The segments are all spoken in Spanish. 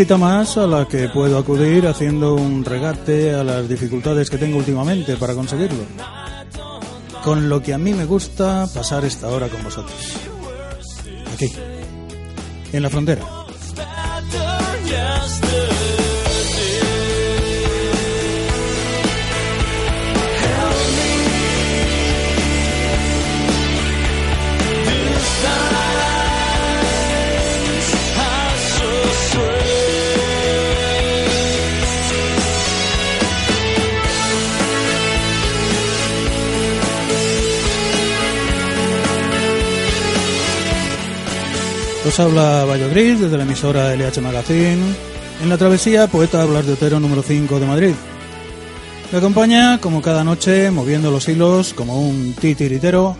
cita más a la que puedo acudir haciendo un regate a las dificultades que tengo últimamente para conseguirlo. Con lo que a mí me gusta pasar esta hora con vosotros. Aquí, en la frontera. Os habla Bayo Gris desde la emisora LH Magazine. En la travesía Poeta Blas de Otero número 5 de Madrid. Me acompaña, como cada noche, moviendo los hilos como un titiritero,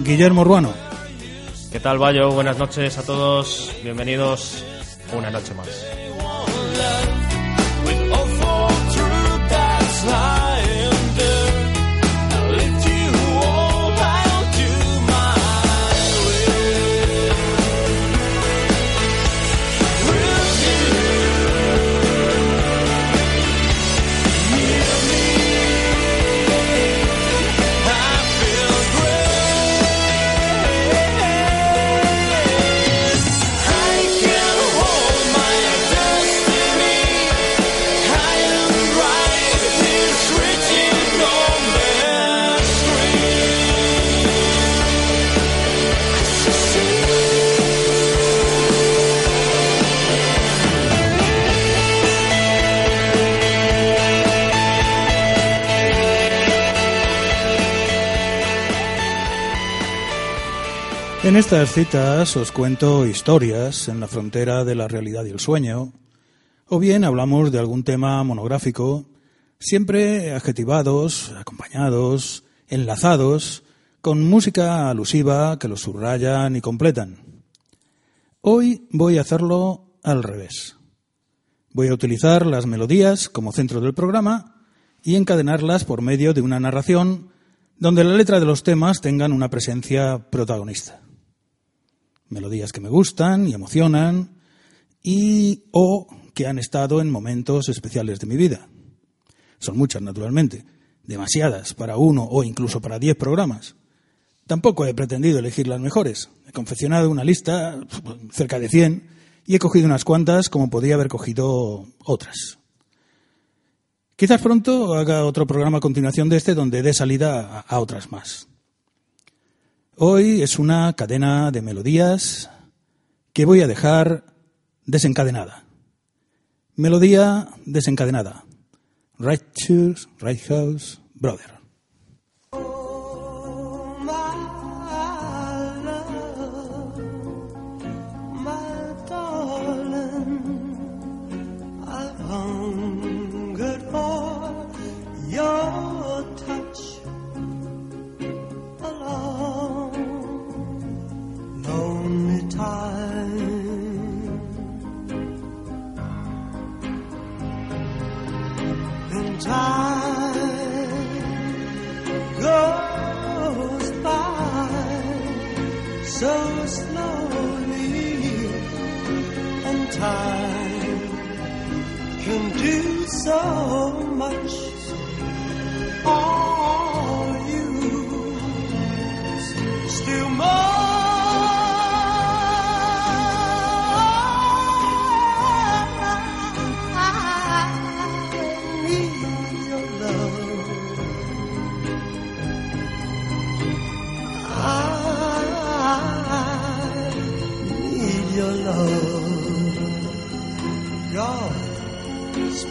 Guillermo Urbano. ¿Qué tal, Bayo? Buenas noches a todos. Bienvenidos una noche más. En estas citas os cuento historias en la frontera de la realidad y el sueño, o bien hablamos de algún tema monográfico, siempre adjetivados, acompañados, enlazados, con música alusiva que los subrayan y completan. Hoy voy a hacerlo al revés. Voy a utilizar las melodías como centro del programa y encadenarlas por medio de una narración donde la letra de los temas tengan una presencia protagonista melodías que me gustan y emocionan y o que han estado en momentos especiales de mi vida. Son muchas, naturalmente, demasiadas para uno o incluso para diez programas. Tampoco he pretendido elegir las mejores. He confeccionado una lista cerca de cien y he cogido unas cuantas como podría haber cogido otras. Quizás pronto haga otro programa a continuación de este donde dé salida a otras más. Hoy es una cadena de melodías que voy a dejar desencadenada. Melodía desencadenada. Righteous, Right House, Brother. So slowly, and time can do so much.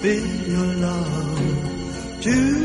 Speak your love. To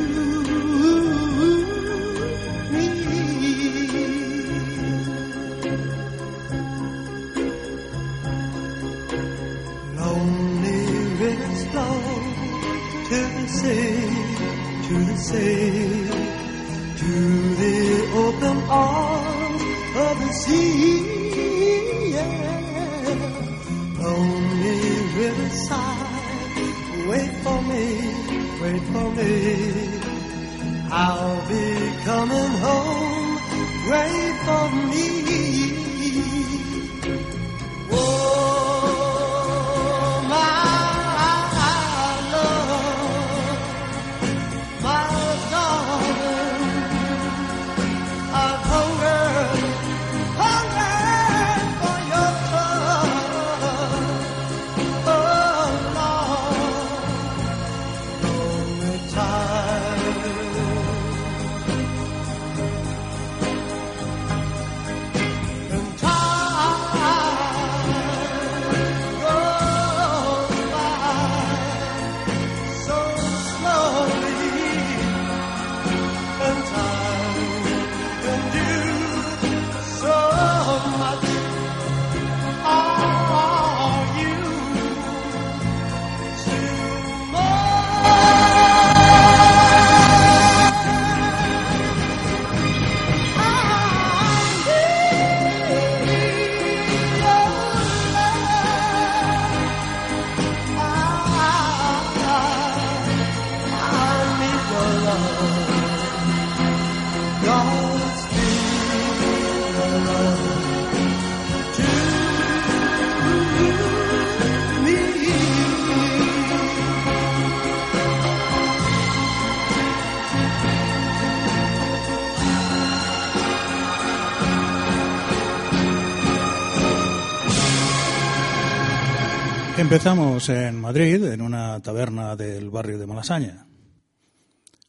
Empezamos en Madrid, en una taberna del barrio de Malasaña.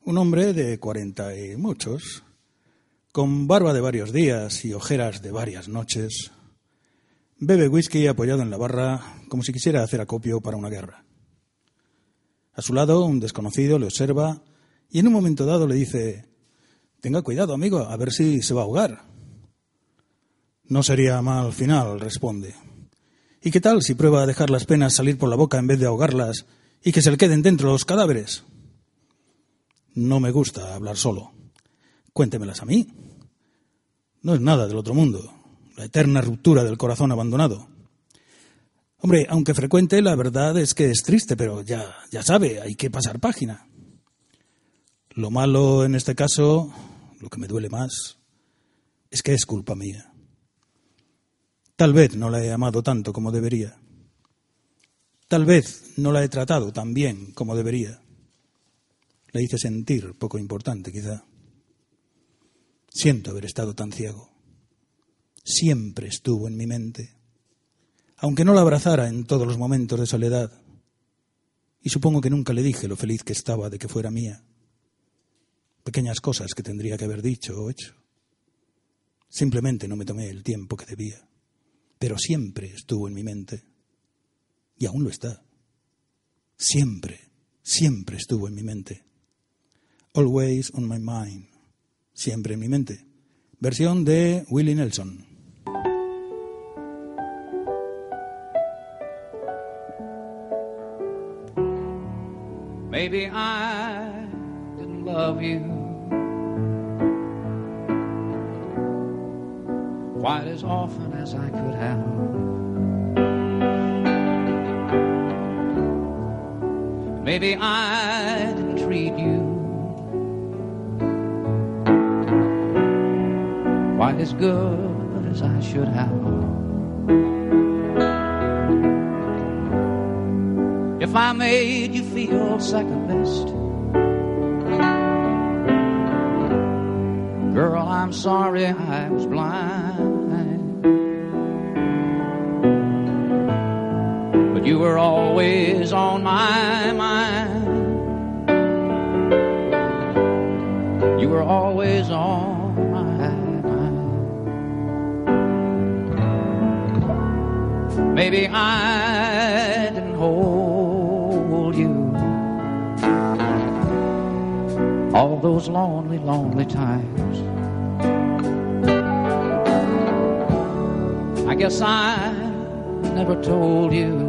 Un hombre de cuarenta y muchos, con barba de varios días y ojeras de varias noches, bebe whisky apoyado en la barra como si quisiera hacer acopio para una guerra. A su lado, un desconocido le observa y en un momento dado le dice, Tenga cuidado, amigo, a ver si se va a ahogar. No sería mal final, responde. ¿Y qué tal si prueba a dejar las penas salir por la boca en vez de ahogarlas y que se le queden dentro los cadáveres? No me gusta hablar solo. Cuéntemelas a mí. No es nada del otro mundo, la eterna ruptura del corazón abandonado. Hombre, aunque frecuente, la verdad es que es triste, pero ya, ya sabe, hay que pasar página. Lo malo en este caso, lo que me duele más, es que es culpa mía. Tal vez no la he amado tanto como debería. Tal vez no la he tratado tan bien como debería. La hice sentir poco importante, quizá. Siento haber estado tan ciego. Siempre estuvo en mi mente, aunque no la abrazara en todos los momentos de soledad. Y supongo que nunca le dije lo feliz que estaba de que fuera mía. Pequeñas cosas que tendría que haber dicho o hecho. Simplemente no me tomé el tiempo que debía pero siempre estuvo en mi mente. Y aún lo está. Siempre, siempre estuvo en mi mente. Always on my mind. Siempre en mi mente. Versión de Willie Nelson. Maybe I didn't love you quite as often as I could have. Maybe I didn't treat you quite as good as I should have. If I made you feel second best, girl, I'm sorry I was blind. You were always on my mind. You were always on my mind. Maybe I didn't hold you all those lonely, lonely times. I guess I never told you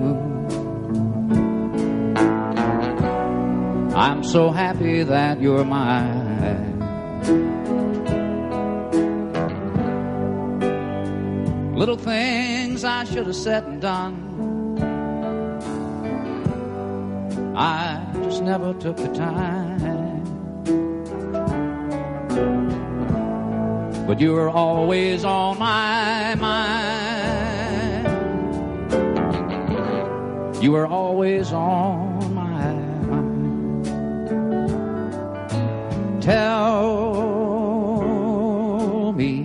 I'm so happy that you're mine. Little things I should have said and done. I just never took the time. But you were always on my mind. You were always on tell me,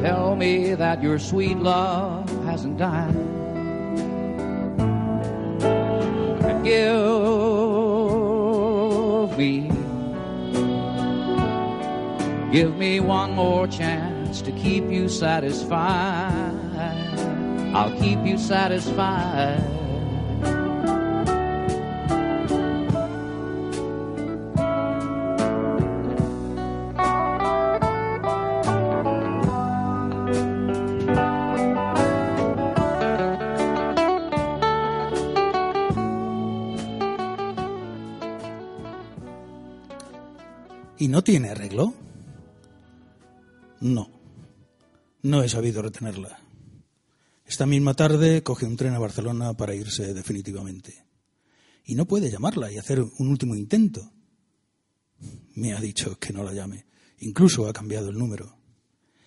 tell me that your sweet love hasn't died. Give me, give me one more chance to keep you satisfied. I'll keep you satisfied. No tiene arreglo? No, no he sabido retenerla. Esta misma tarde coge un tren a Barcelona para irse definitivamente. Y no puede llamarla y hacer un último intento. me ha dicho que no la llame. Incluso ha cambiado el número.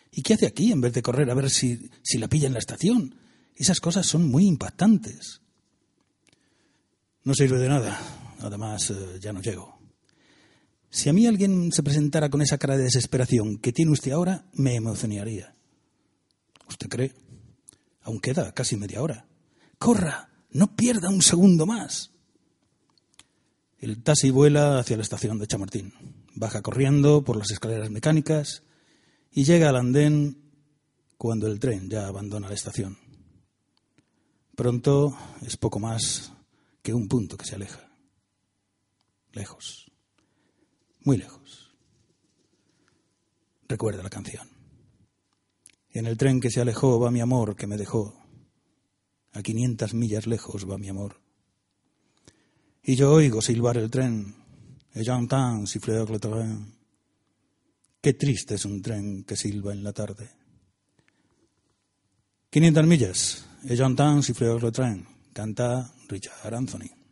¿Y qué hace aquí en vez de correr a ver si, si la pilla en la estación? Esas cosas son muy impactantes. No sirve de nada. Además, eh, ya no llego. Si a mí alguien se presentara con esa cara de desesperación que tiene usted ahora, me emocionaría. ¿Usted cree? Aún queda casi media hora. ¡Corra! No pierda un segundo más. El taxi vuela hacia la estación de Chamartín. Baja corriendo por las escaleras mecánicas y llega al andén cuando el tren ya abandona la estación. Pronto es poco más que un punto que se aleja. Lejos. Muy lejos. Recuerda la canción. En el tren que se alejó va mi amor que me dejó. A quinientas millas lejos va mi amor. Y yo oigo silbar el tren. Et j'entends siffler le train. Qué triste es un tren que silba en la tarde. 500 millas. Et j'entends siffler le train. Canta Richard Anthony.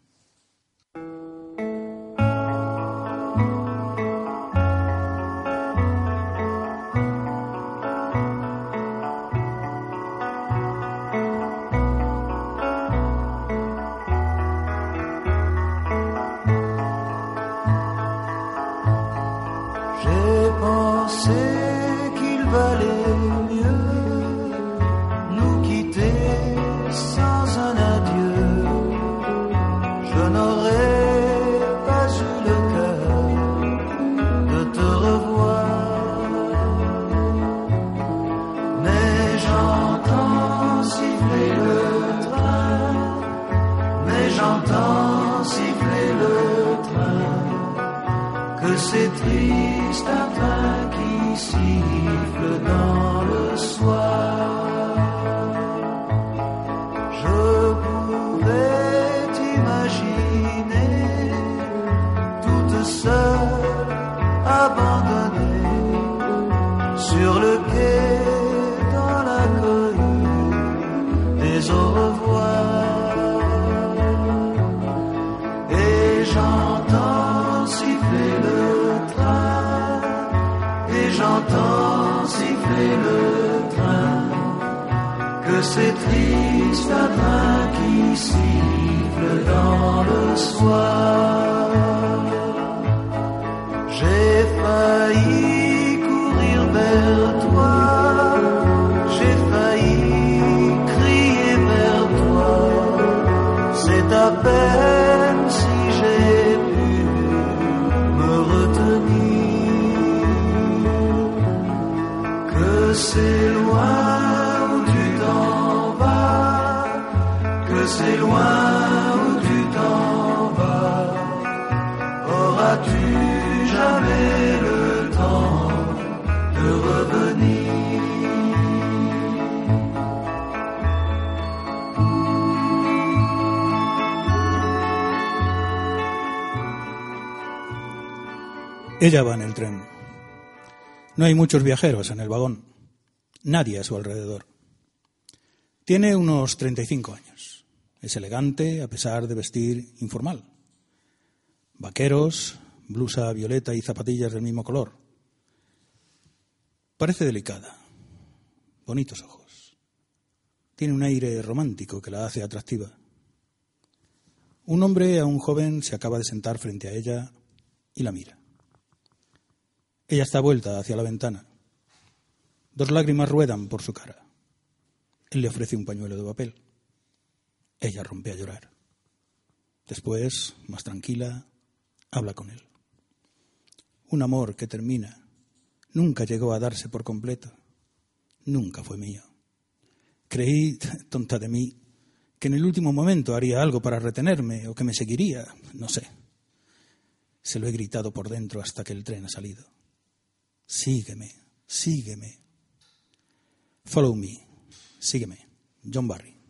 Que c'est triste un train qui siffle dans le soir. J'ai failli courir vers toi, Ella va en el tren. No hay muchos viajeros en el vagón. Nadie a su alrededor. Tiene unos 35 años. Es elegante a pesar de vestir informal. Vaqueros, blusa violeta y zapatillas del mismo color. Parece delicada. Bonitos ojos. Tiene un aire romántico que la hace atractiva. Un hombre a un joven se acaba de sentar frente a ella y la mira. Ella está vuelta hacia la ventana. Dos lágrimas ruedan por su cara. Él le ofrece un pañuelo de papel. Ella rompe a llorar. Después, más tranquila, habla con él. Un amor que termina nunca llegó a darse por completo. Nunca fue mío. Creí, tonta de mí, que en el último momento haría algo para retenerme o que me seguiría. No sé. Se lo he gritado por dentro hasta que el tren ha salido. Sígueme, sígueme. Follow me, sígueme. John Barry.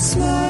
smile.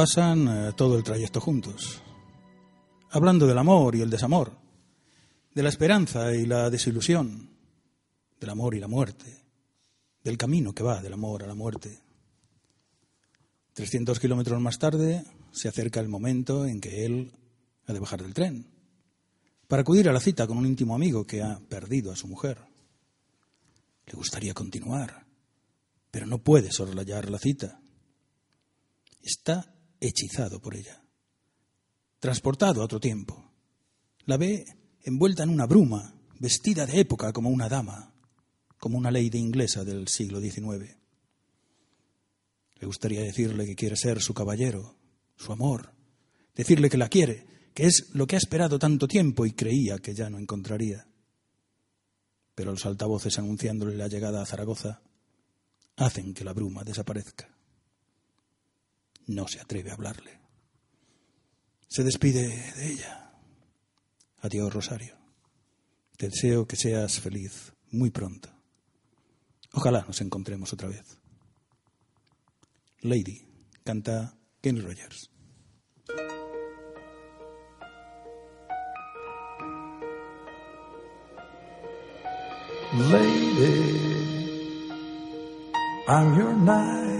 Pasan eh, todo el trayecto juntos, hablando del amor y el desamor, de la esperanza y la desilusión, del amor y la muerte, del camino que va del amor a la muerte. 300 kilómetros más tarde se acerca el momento en que él ha de bajar del tren para acudir a la cita con un íntimo amigo que ha perdido a su mujer. Le gustaría continuar, pero no puede soslayar la cita. Está hechizado por ella, transportado a otro tiempo. La ve envuelta en una bruma, vestida de época como una dama, como una lady inglesa del siglo XIX. Le gustaría decirle que quiere ser su caballero, su amor, decirle que la quiere, que es lo que ha esperado tanto tiempo y creía que ya no encontraría. Pero los altavoces anunciándole la llegada a Zaragoza hacen que la bruma desaparezca. No se atreve a hablarle. Se despide de ella. Adiós, Rosario. Te deseo que seas feliz muy pronto. Ojalá nos encontremos otra vez. Lady, canta Kenny Rogers. Lady, I'm your knight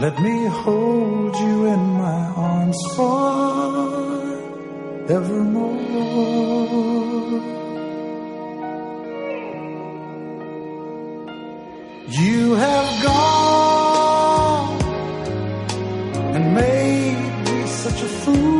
Let me hold you in my arms forevermore. You have gone and made me such a fool.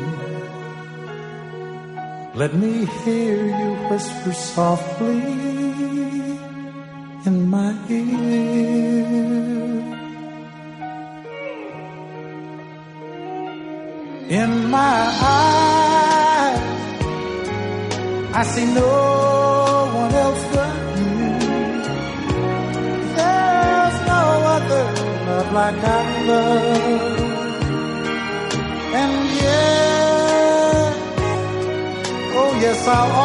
Let me hear you whisper softly about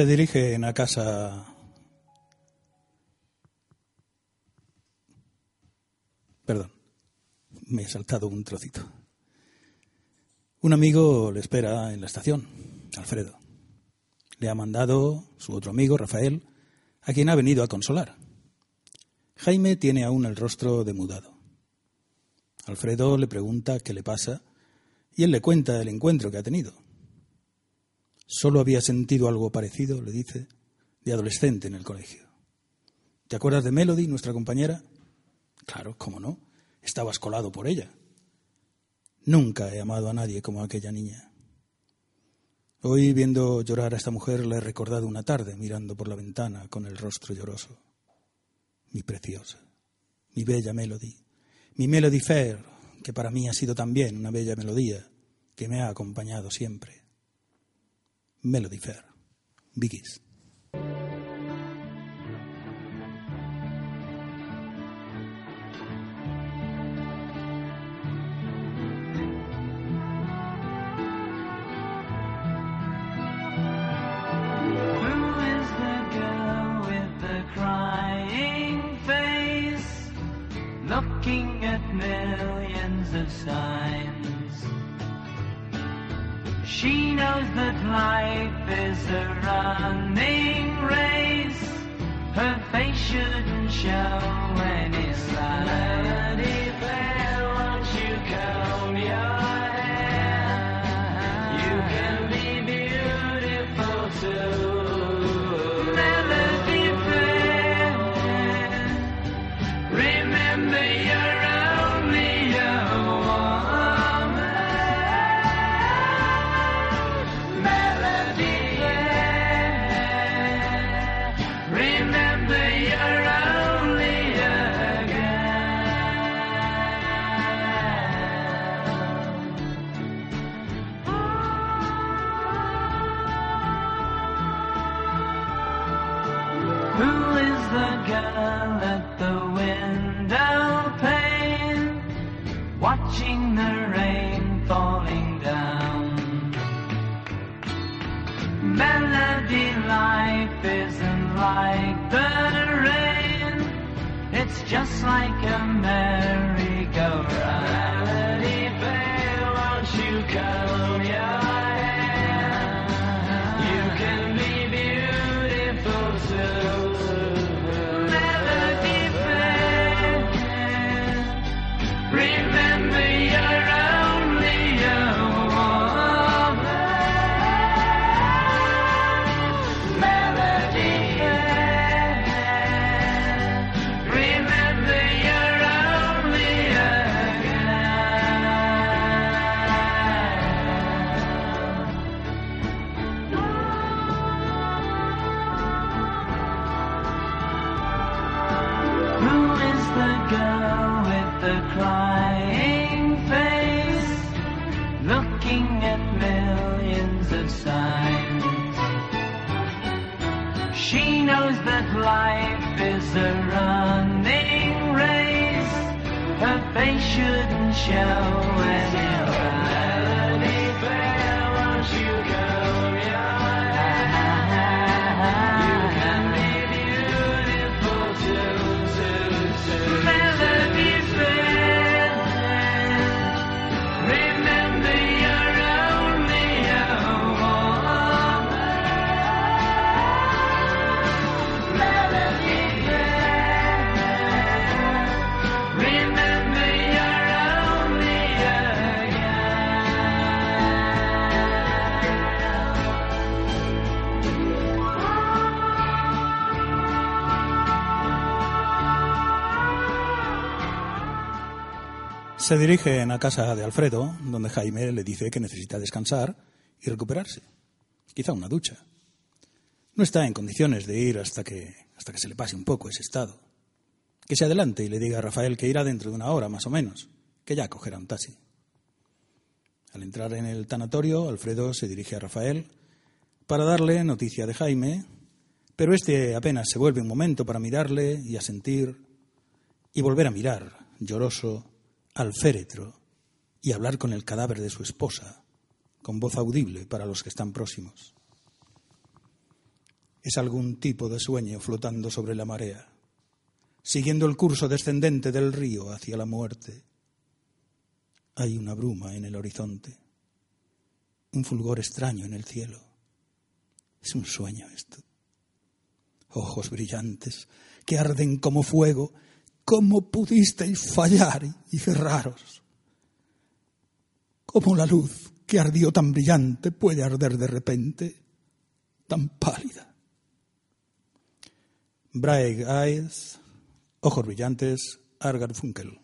Se dirigen a casa. Perdón, me he saltado un trocito. Un amigo le espera en la estación, Alfredo. Le ha mandado su otro amigo, Rafael, a quien ha venido a consolar. Jaime tiene aún el rostro demudado. Alfredo le pregunta qué le pasa y él le cuenta el encuentro que ha tenido. Solo había sentido algo parecido, le dice, de adolescente en el colegio. ¿Te acuerdas de Melody, nuestra compañera? Claro, cómo no. Estabas colado por ella. Nunca he amado a nadie como aquella niña. Hoy, viendo llorar a esta mujer, la he recordado una tarde mirando por la ventana con el rostro lloroso. Mi preciosa, mi bella Melody, mi Melody Fair, que para mí ha sido también una bella melodía que me ha acompañado siempre. Melody Fair, Biggies. Life is a running race. Her face shouldn't show just like Se dirigen a casa de Alfredo, donde Jaime le dice que necesita descansar y recuperarse. Quizá una ducha. No está en condiciones de ir hasta que, hasta que se le pase un poco ese estado. Que se adelante y le diga a Rafael que irá dentro de una hora más o menos, que ya cogerá un taxi. Al entrar en el tanatorio, Alfredo se dirige a Rafael para darle noticia de Jaime, pero este apenas se vuelve un momento para mirarle y a sentir y volver a mirar, lloroso, al féretro y hablar con el cadáver de su esposa, con voz audible para los que están próximos. Es algún tipo de sueño flotando sobre la marea, siguiendo el curso descendente del río hacia la muerte. Hay una bruma en el horizonte, un fulgor extraño en el cielo. Es un sueño esto. Ojos brillantes que arden como fuego ¿Cómo pudisteis fallar y cerraros? ¿Cómo la luz que ardió tan brillante puede arder de repente tan pálida? Bright eyes, ojos brillantes, Argar Funkel.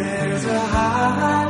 There's a high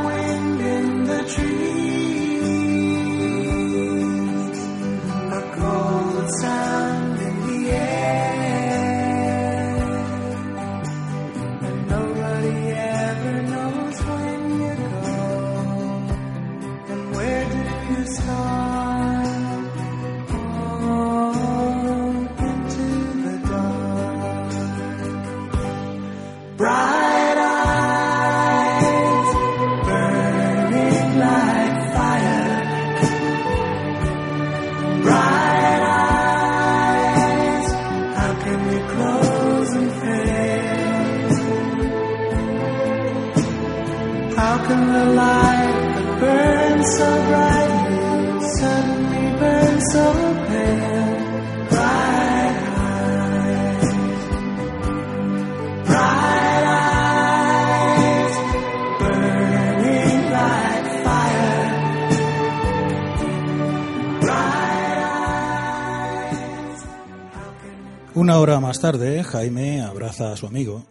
Una hora más tarde, Jaime abraza a su amigo,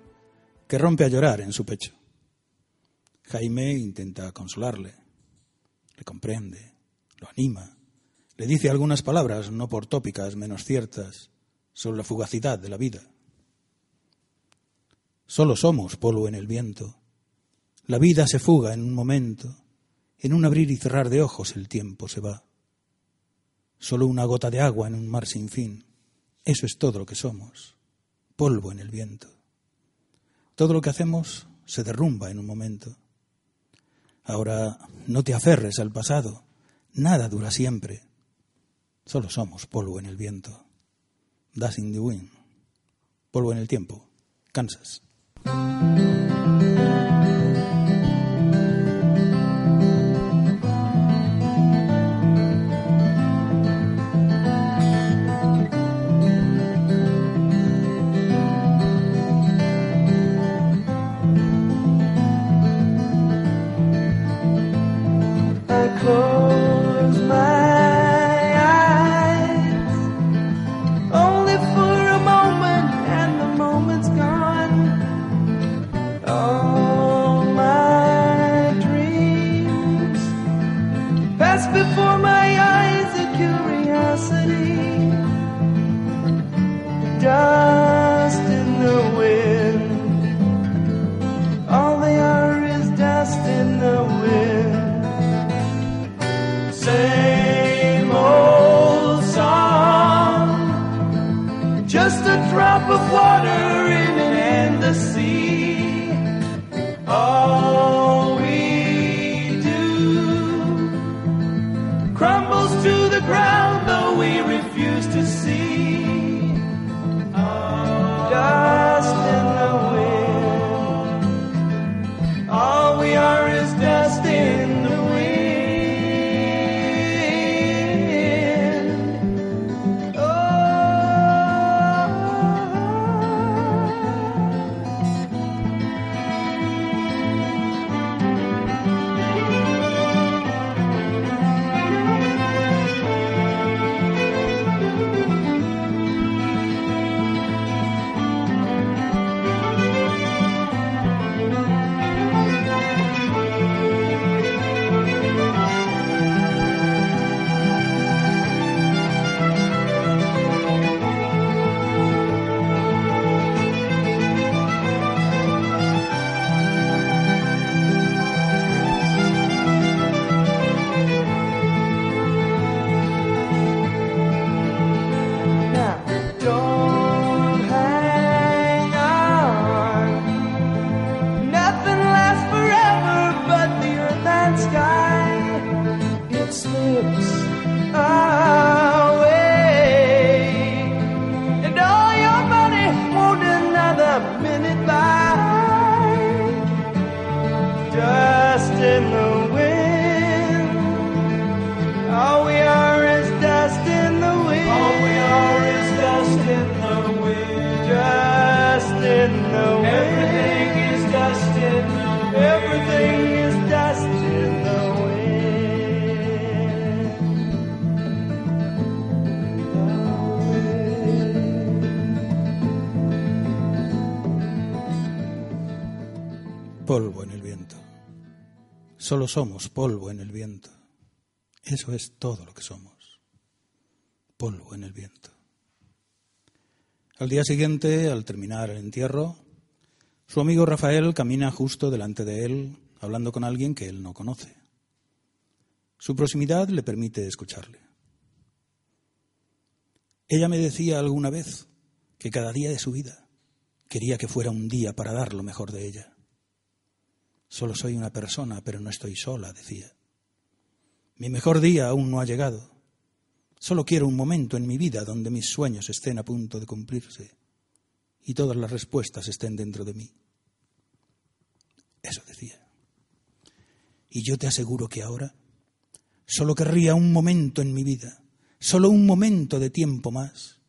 que rompe a llorar en su pecho. Jaime intenta consolarle, le comprende, lo anima, le dice algunas palabras no por tópicas menos ciertas sobre la fugacidad de la vida. Solo somos polvo en el viento. La vida se fuga en un momento, en un abrir y cerrar de ojos el tiempo se va. Solo una gota de agua en un mar sin fin. Eso es todo lo que somos, polvo en el viento. Todo lo que hacemos se derrumba en un momento. Ahora no te aferres al pasado, nada dura siempre. Solo somos polvo en el viento. Dust in the wind. Polvo en el tiempo. Kansas. Before Solo somos polvo en el viento. Eso es todo lo que somos. Polvo en el viento. Al día siguiente, al terminar el entierro, su amigo Rafael camina justo delante de él, hablando con alguien que él no conoce. Su proximidad le permite escucharle. Ella me decía alguna vez que cada día de su vida quería que fuera un día para dar lo mejor de ella. Solo soy una persona, pero no estoy sola, decía. Mi mejor día aún no ha llegado. Solo quiero un momento en mi vida donde mis sueños estén a punto de cumplirse y todas las respuestas estén dentro de mí. Eso decía. Y yo te aseguro que ahora solo querría un momento en mi vida, solo un momento de tiempo más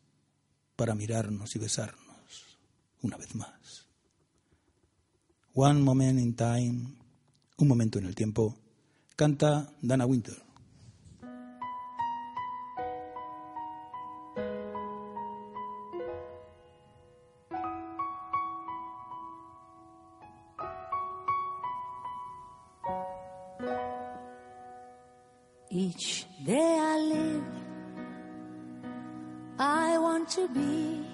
para mirarnos y besarnos una vez más. One Moment in Time, un momento en el tiempo, canta Dana Winter. Each day I live, I want to be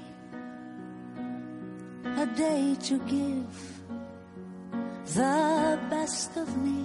a day to give the best of me.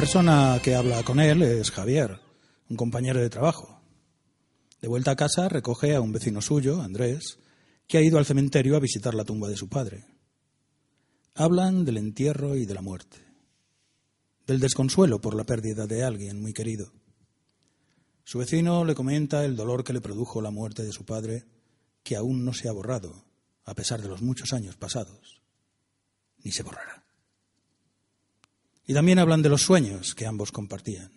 Persona que habla con él es Javier, un compañero de trabajo. De vuelta a casa recoge a un vecino suyo, Andrés, que ha ido al cementerio a visitar la tumba de su padre. Hablan del entierro y de la muerte, del desconsuelo por la pérdida de alguien muy querido. Su vecino le comenta el dolor que le produjo la muerte de su padre, que aún no se ha borrado, a pesar de los muchos años pasados, ni se borrará. Y también hablan de los sueños que ambos compartían.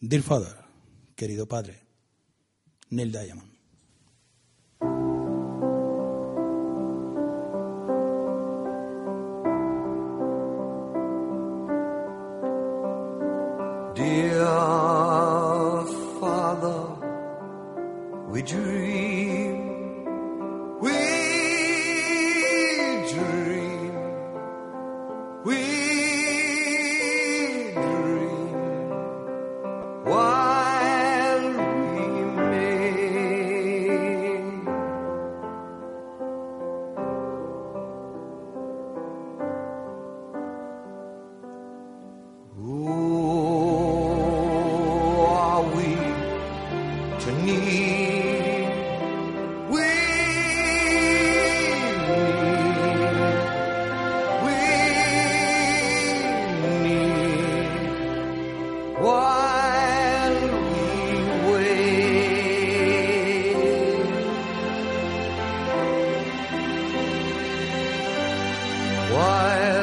Dear Father, querido padre, Neil Diamond. Dear Father, we dream, we we Why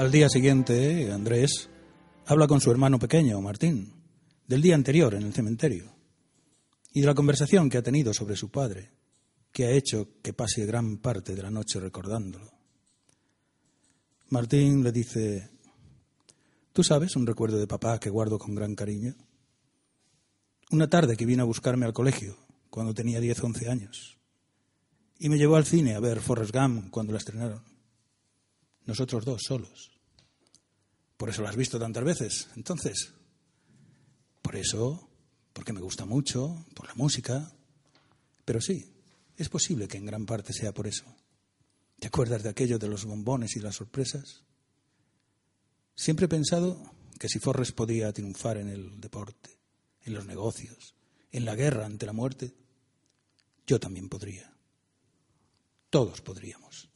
Al día siguiente, Andrés habla con su hermano pequeño, Martín, del día anterior en el cementerio y de la conversación que ha tenido sobre su padre, que ha hecho que pase gran parte de la noche recordándolo. Martín le dice, ¿tú sabes un recuerdo de papá que guardo con gran cariño? Una tarde que vino a buscarme al colegio, cuando tenía 10 o 11 años, y me llevó al cine a ver Forrest Gump cuando la estrenaron. Nosotros dos solos. Por eso la has visto tantas veces. Entonces, por eso, porque me gusta mucho, por la música. Pero sí, es posible que en gran parte sea por eso. ¿Te acuerdas de aquello de los bombones y las sorpresas? Siempre he pensado que si Forrest podía triunfar en el deporte, en los negocios, en la guerra ante la muerte, yo también podría. Todos podríamos.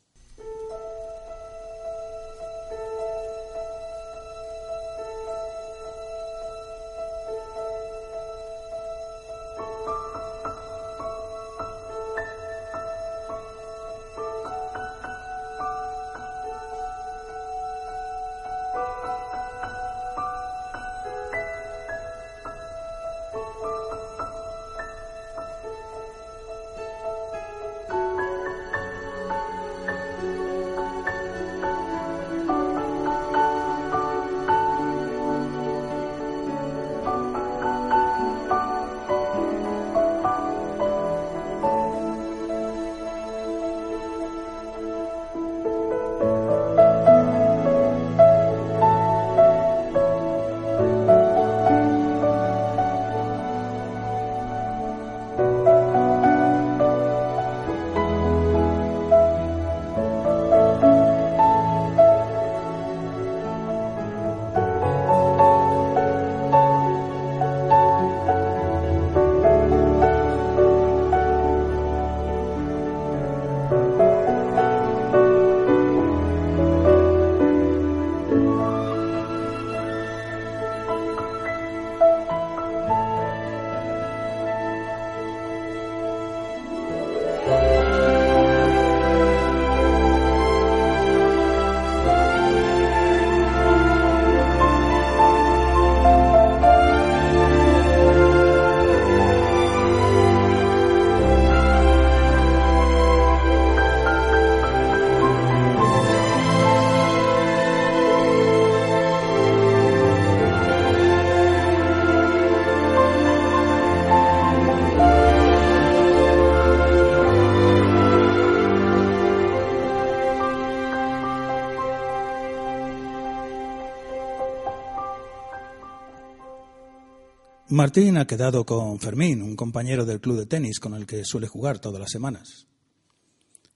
Martín ha quedado con Fermín, un compañero del club de tenis con el que suele jugar todas las semanas.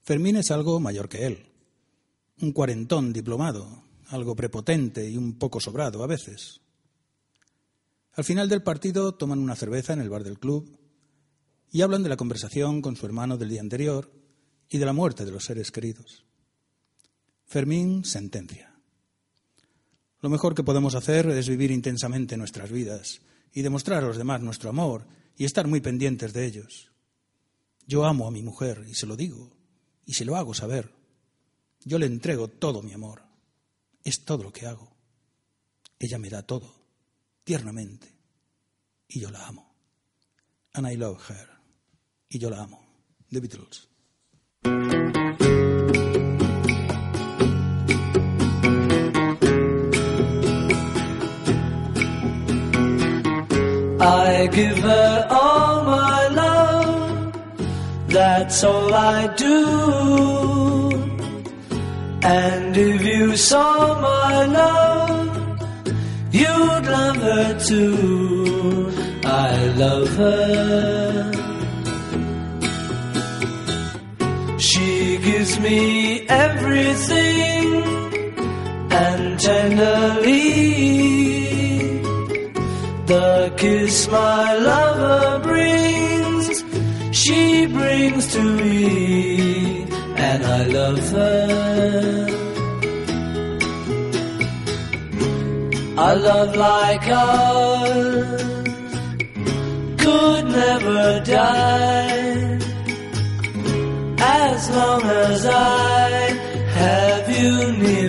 Fermín es algo mayor que él, un cuarentón diplomado, algo prepotente y un poco sobrado a veces. Al final del partido toman una cerveza en el bar del club y hablan de la conversación con su hermano del día anterior y de la muerte de los seres queridos. Fermín sentencia. Lo mejor que podemos hacer es vivir intensamente nuestras vidas y demostrar a los demás nuestro amor y estar muy pendientes de ellos. Yo amo a mi mujer y se lo digo y se lo hago saber. Yo le entrego todo mi amor. Es todo lo que hago. Ella me da todo, tiernamente, y yo la amo. And I love her. Y yo la amo. The Beatles. I give her all my love, that's all I do. And if you saw my love, you'd love her too. I love her. She gives me everything and tenderly the kiss my lover brings, she brings to me, and I love her. A love like ours could never die as long as I have you near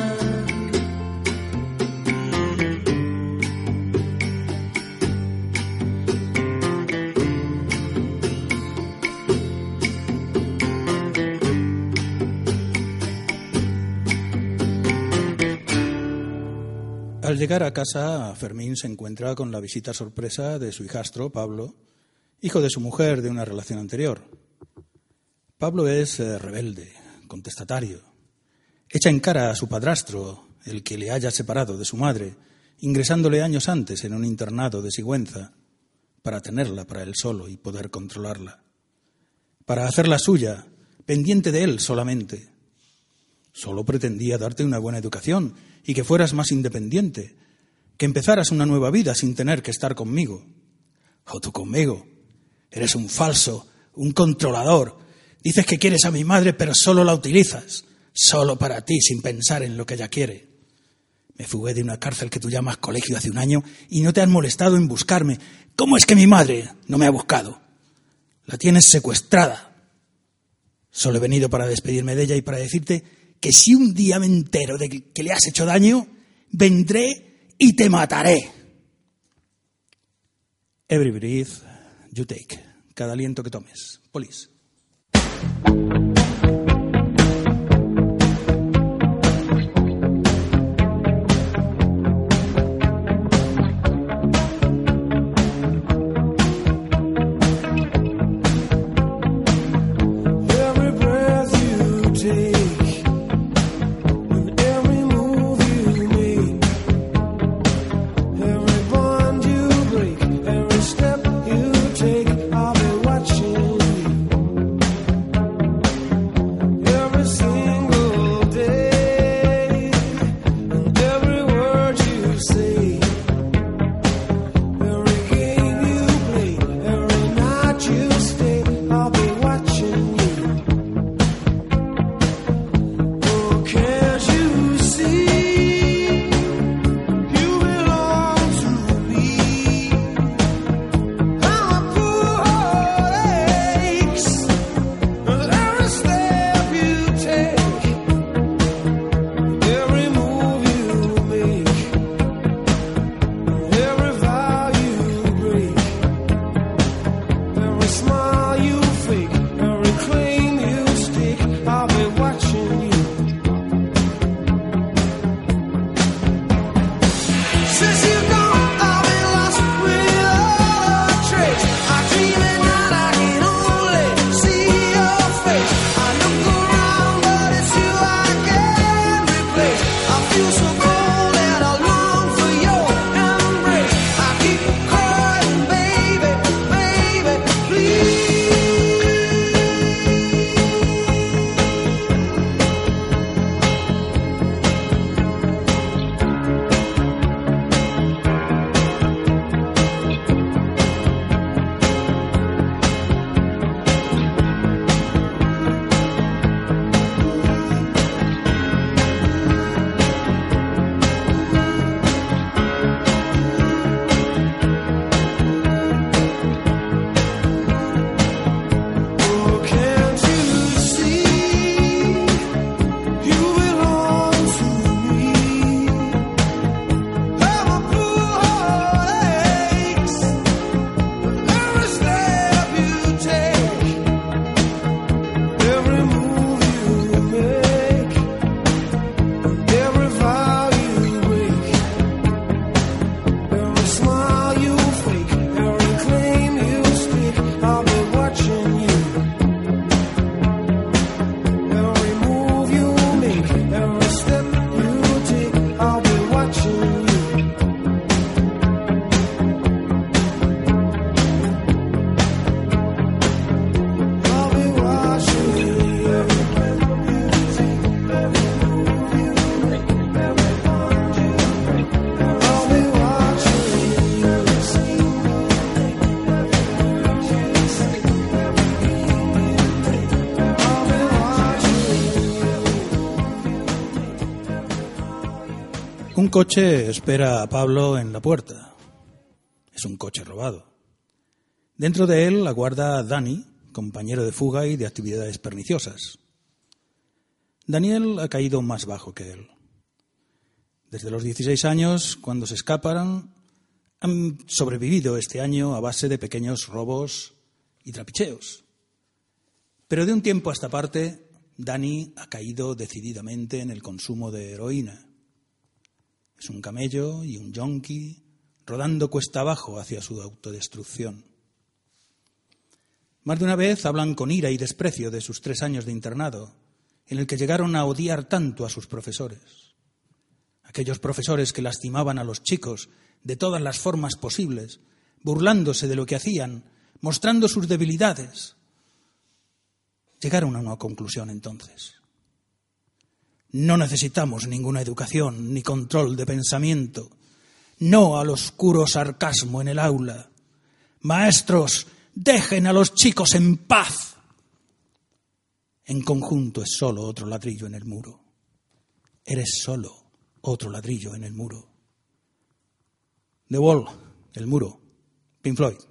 Al llegar a casa, Fermín se encuentra con la visita sorpresa de su hijastro, Pablo, hijo de su mujer de una relación anterior. Pablo es eh, rebelde, contestatario. Echa en cara a su padrastro, el que le haya separado de su madre, ingresándole años antes en un internado de Sigüenza, para tenerla para él solo y poder controlarla. Para hacerla suya, pendiente de él solamente. Solo pretendía darte una buena educación y que fueras más independiente, que empezaras una nueva vida sin tener que estar conmigo. O tú conmigo. Eres un falso, un controlador. Dices que quieres a mi madre, pero solo la utilizas, solo para ti, sin pensar en lo que ella quiere. Me fugué de una cárcel que tú llamas colegio hace un año y no te has molestado en buscarme. ¿Cómo es que mi madre no me ha buscado? La tienes secuestrada. Solo he venido para despedirme de ella y para decirte que si un día me entero de que le has hecho daño, vendré y te mataré. Every breath you take, cada aliento que tomes. Police. Coche espera a Pablo en la puerta. Es un coche robado. Dentro de él aguarda Dani, compañero de fuga y de actividades perniciosas. Daniel ha caído más bajo que él. Desde los 16 años, cuando se escaparon, han sobrevivido este año a base de pequeños robos y trapicheos. Pero de un tiempo a esta parte, Dani ha caído decididamente en el consumo de heroína. Es un camello y un yonki rodando cuesta abajo hacia su autodestrucción. Más de una vez hablan con ira y desprecio de sus tres años de internado, en el que llegaron a odiar tanto a sus profesores. Aquellos profesores que lastimaban a los chicos de todas las formas posibles, burlándose de lo que hacían, mostrando sus debilidades. Llegaron a una conclusión entonces. No necesitamos ninguna educación ni control de pensamiento. No al oscuro sarcasmo en el aula. Maestros, dejen a los chicos en paz. En conjunto es solo otro ladrillo en el muro. Eres solo otro ladrillo en el muro. The Wall, el muro, Pink Floyd.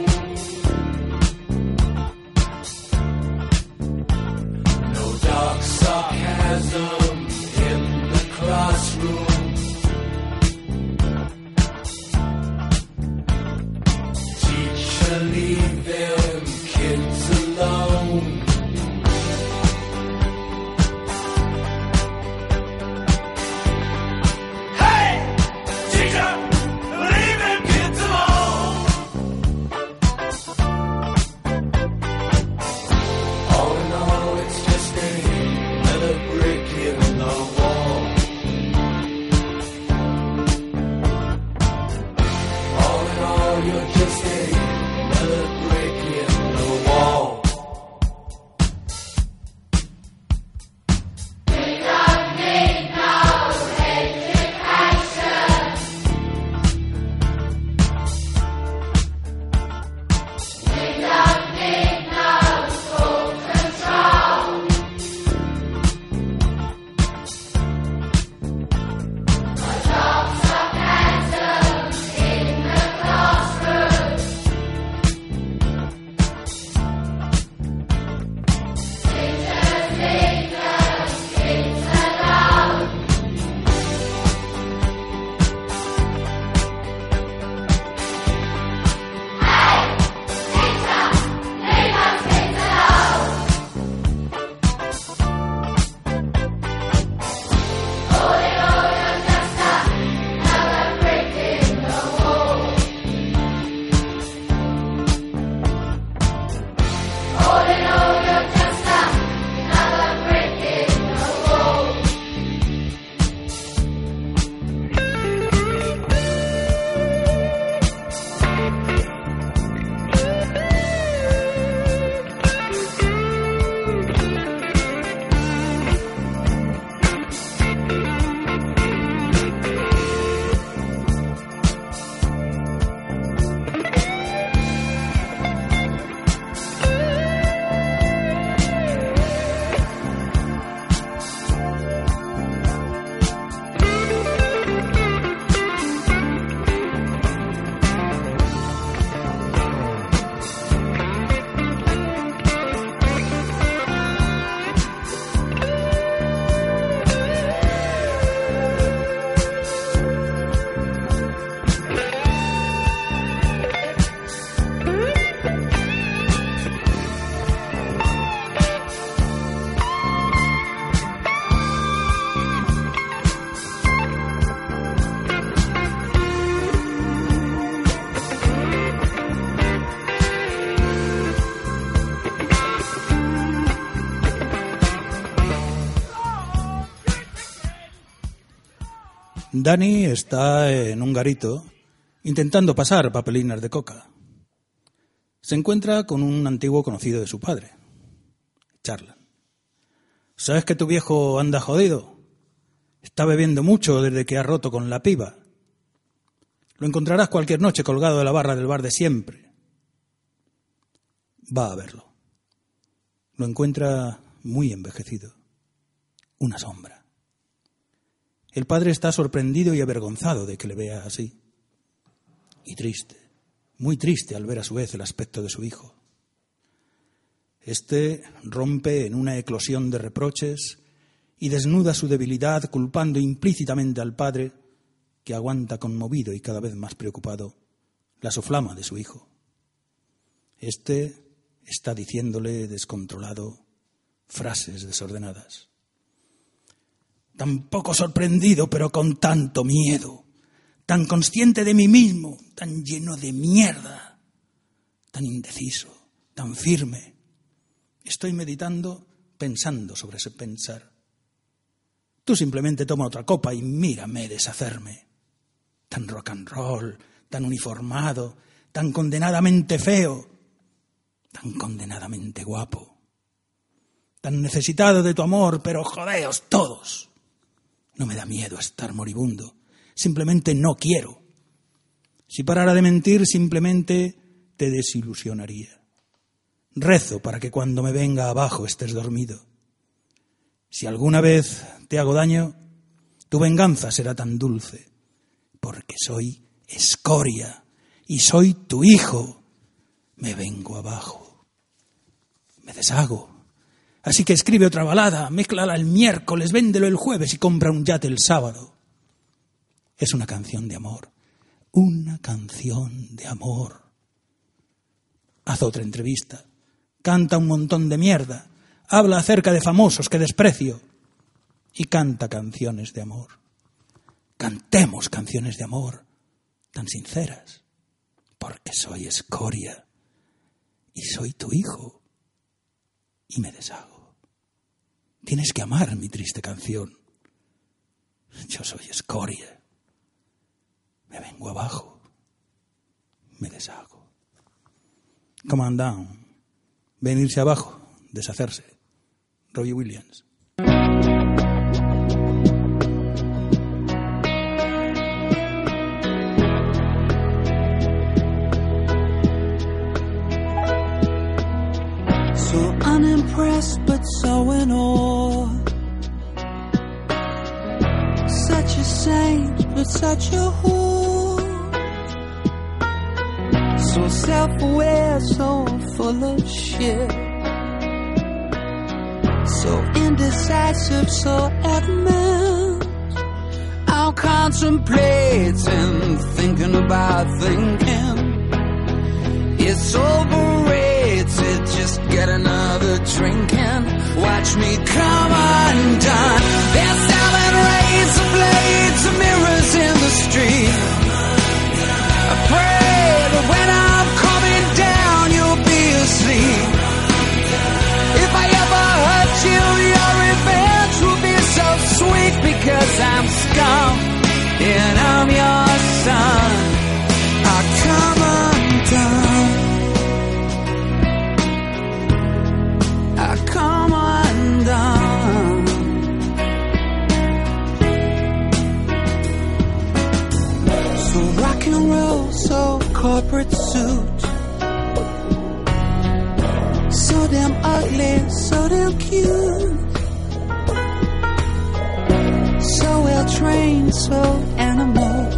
Dani está en un garito intentando pasar papelinas de coca. Se encuentra con un antiguo conocido de su padre. Charlan. ¿Sabes que tu viejo anda jodido? Está bebiendo mucho desde que ha roto con la piba. Lo encontrarás cualquier noche colgado de la barra del bar de siempre. Va a verlo. Lo encuentra muy envejecido. Una sombra. El padre está sorprendido y avergonzado de que le vea así. Y triste, muy triste al ver a su vez el aspecto de su hijo. Este rompe en una eclosión de reproches y desnuda su debilidad culpando implícitamente al padre que aguanta conmovido y cada vez más preocupado la soflama de su hijo. Este está diciéndole descontrolado frases desordenadas. Tan poco sorprendido, pero con tanto miedo, tan consciente de mí mismo, tan lleno de mierda, tan indeciso, tan firme. Estoy meditando, pensando sobre ese pensar. Tú simplemente toma otra copa y mírame deshacerme. Tan rock and roll, tan uniformado, tan condenadamente feo, tan condenadamente guapo, tan necesitado de tu amor, pero jodeos todos. No me da miedo estar moribundo, simplemente no quiero. Si parara de mentir, simplemente te desilusionaría. Rezo para que cuando me venga abajo estés dormido. Si alguna vez te hago daño, tu venganza será tan dulce, porque soy escoria y soy tu hijo. Me vengo abajo, me deshago. Así que escribe otra balada, mézclala el miércoles, véndelo el jueves y compra un yate el sábado. Es una canción de amor, una canción de amor. Haz otra entrevista, canta un montón de mierda, habla acerca de famosos que desprecio y canta canciones de amor. Cantemos canciones de amor tan sinceras, porque soy escoria y soy tu hijo y me deshago. Tienes que amar mi triste canción. Yo soy escoria. Me vengo abajo. Me deshago. Come on down. Venirse abajo. Deshacerse. Robbie Williams. So in awe. Such a saint, but such a whore. So self aware, so full of shit. So indecisive, so adamant. I'm contemplating, thinking about thinking. It's overrated, just get another drink and watch me come undone. They're selling razor blades and mirrors in the street. I pray that when I'm coming down, you'll be asleep. If I ever hurt you, your revenge will be so sweet because I'm scum and I'm your son. I come corporate suit. So damn ugly, so damn cute. So well trained, so animal.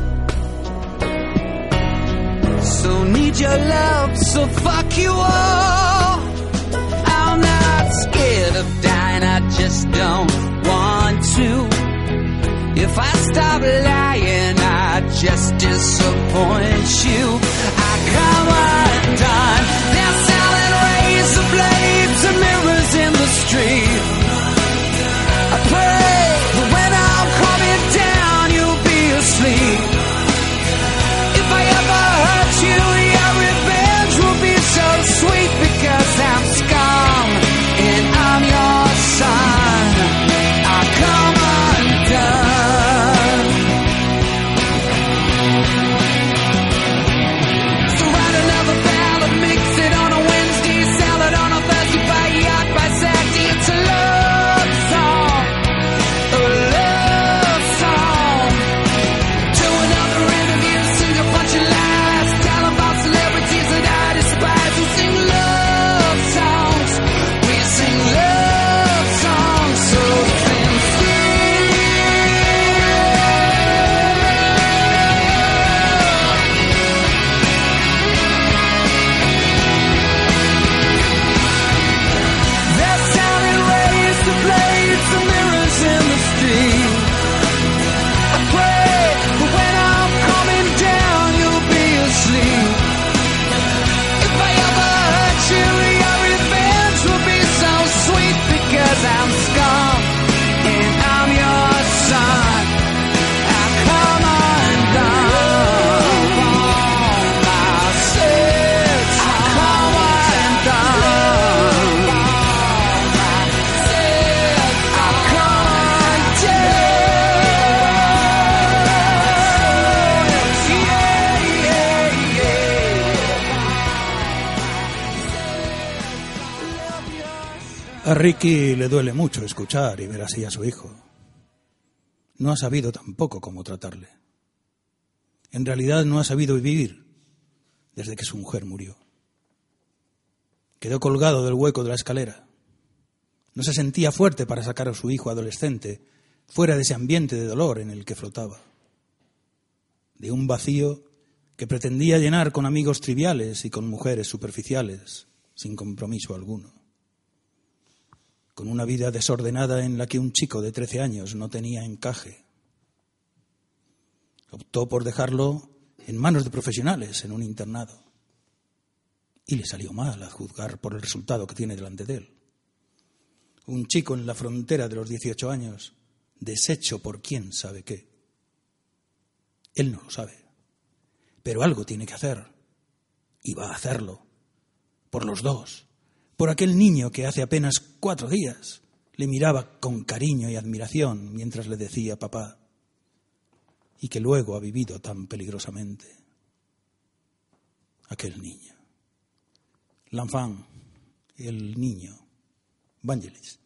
So need your love, so fuck you all. I'm not scared of dying, I just don't want to. If I stop lying, I just disappoint you. A Ricky le duele mucho escuchar y ver así a su hijo. No ha sabido tampoco cómo tratarle. En realidad no ha sabido vivir desde que su mujer murió. Quedó colgado del hueco de la escalera. No se sentía fuerte para sacar a su hijo adolescente fuera de ese ambiente de dolor en el que flotaba. De un vacío que pretendía llenar con amigos triviales y con mujeres superficiales, sin compromiso alguno. Con una vida desordenada en la que un chico de 13 años no tenía encaje. Optó por dejarlo en manos de profesionales en un internado. Y le salió mal a juzgar por el resultado que tiene delante de él. Un chico en la frontera de los 18 años, deshecho por quién sabe qué. Él no lo sabe. Pero algo tiene que hacer. Y va a hacerlo. Por los dos. Por aquel niño que hace apenas cuatro días le miraba con cariño y admiración mientras le decía papá. Y que luego ha vivido tan peligrosamente. Aquel niño. L'enfant, el niño. Vangelis.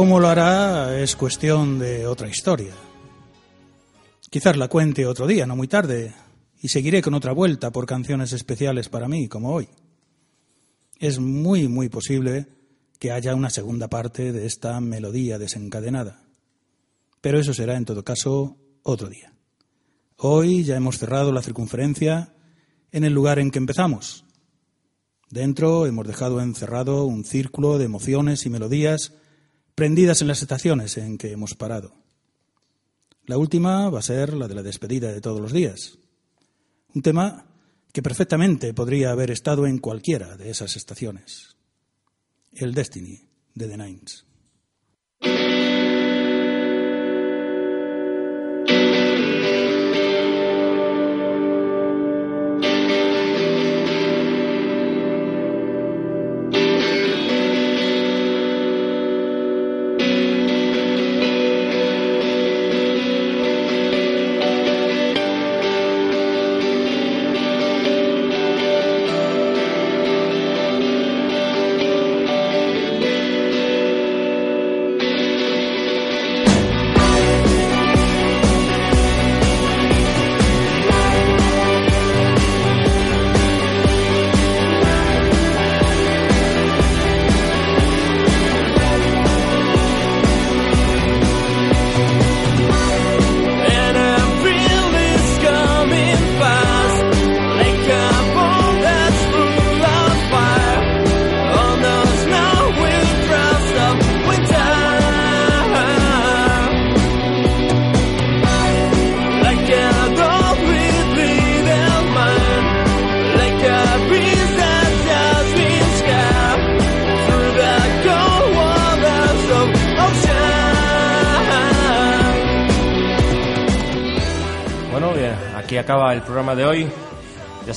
Cómo lo hará es cuestión de otra historia. Quizás la cuente otro día, no muy tarde, y seguiré con otra vuelta por canciones especiales para mí, como hoy. Es muy, muy posible que haya una segunda parte de esta melodía desencadenada. Pero eso será, en todo caso, otro día. Hoy ya hemos cerrado la circunferencia en el lugar en que empezamos. Dentro hemos dejado encerrado un círculo de emociones y melodías prendidas en las estaciones en que hemos parado. La última va a ser la de la despedida de todos los días. Un tema que perfectamente podría haber estado en cualquiera de esas estaciones. El Destiny de The Nines.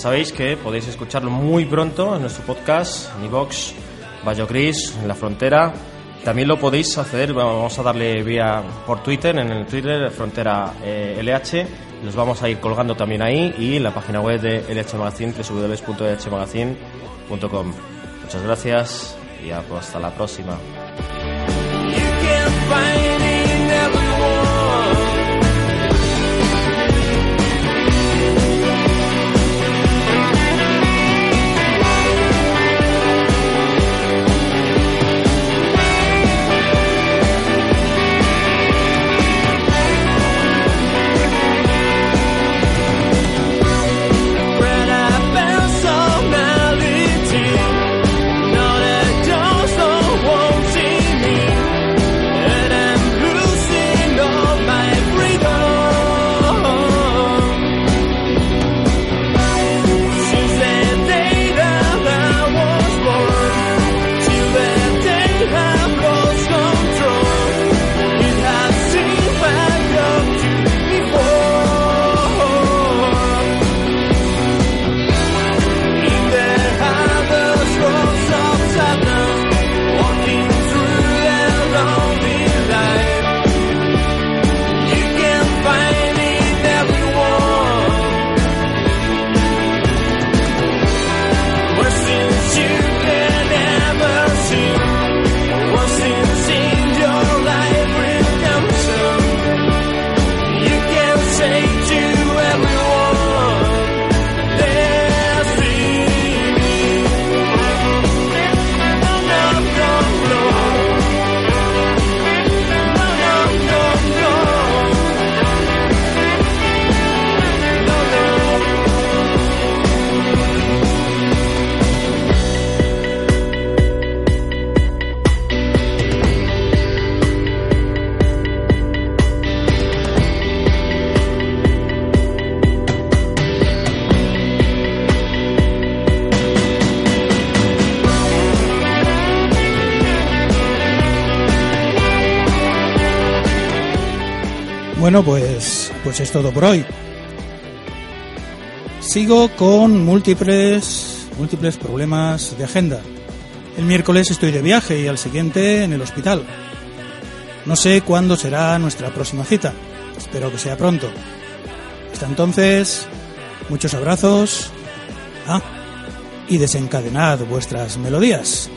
Sabéis que podéis escucharlo muy pronto en nuestro podcast, en iVox, Bayo Gris, en la frontera. También lo podéis hacer, vamos a darle vía por Twitter, en el Twitter Frontera eh, LH. Los vamos a ir colgando también ahí y en la página web de LH Magazine, www.lhmagazine.com. Muchas gracias y hasta la próxima. Pues, es todo por hoy. Sigo con múltiples, múltiples problemas de agenda. El miércoles estoy de viaje y al siguiente en el hospital. No sé cuándo será nuestra próxima cita. Espero que sea pronto. Hasta entonces, muchos abrazos. Ah, y desencadenad vuestras melodías.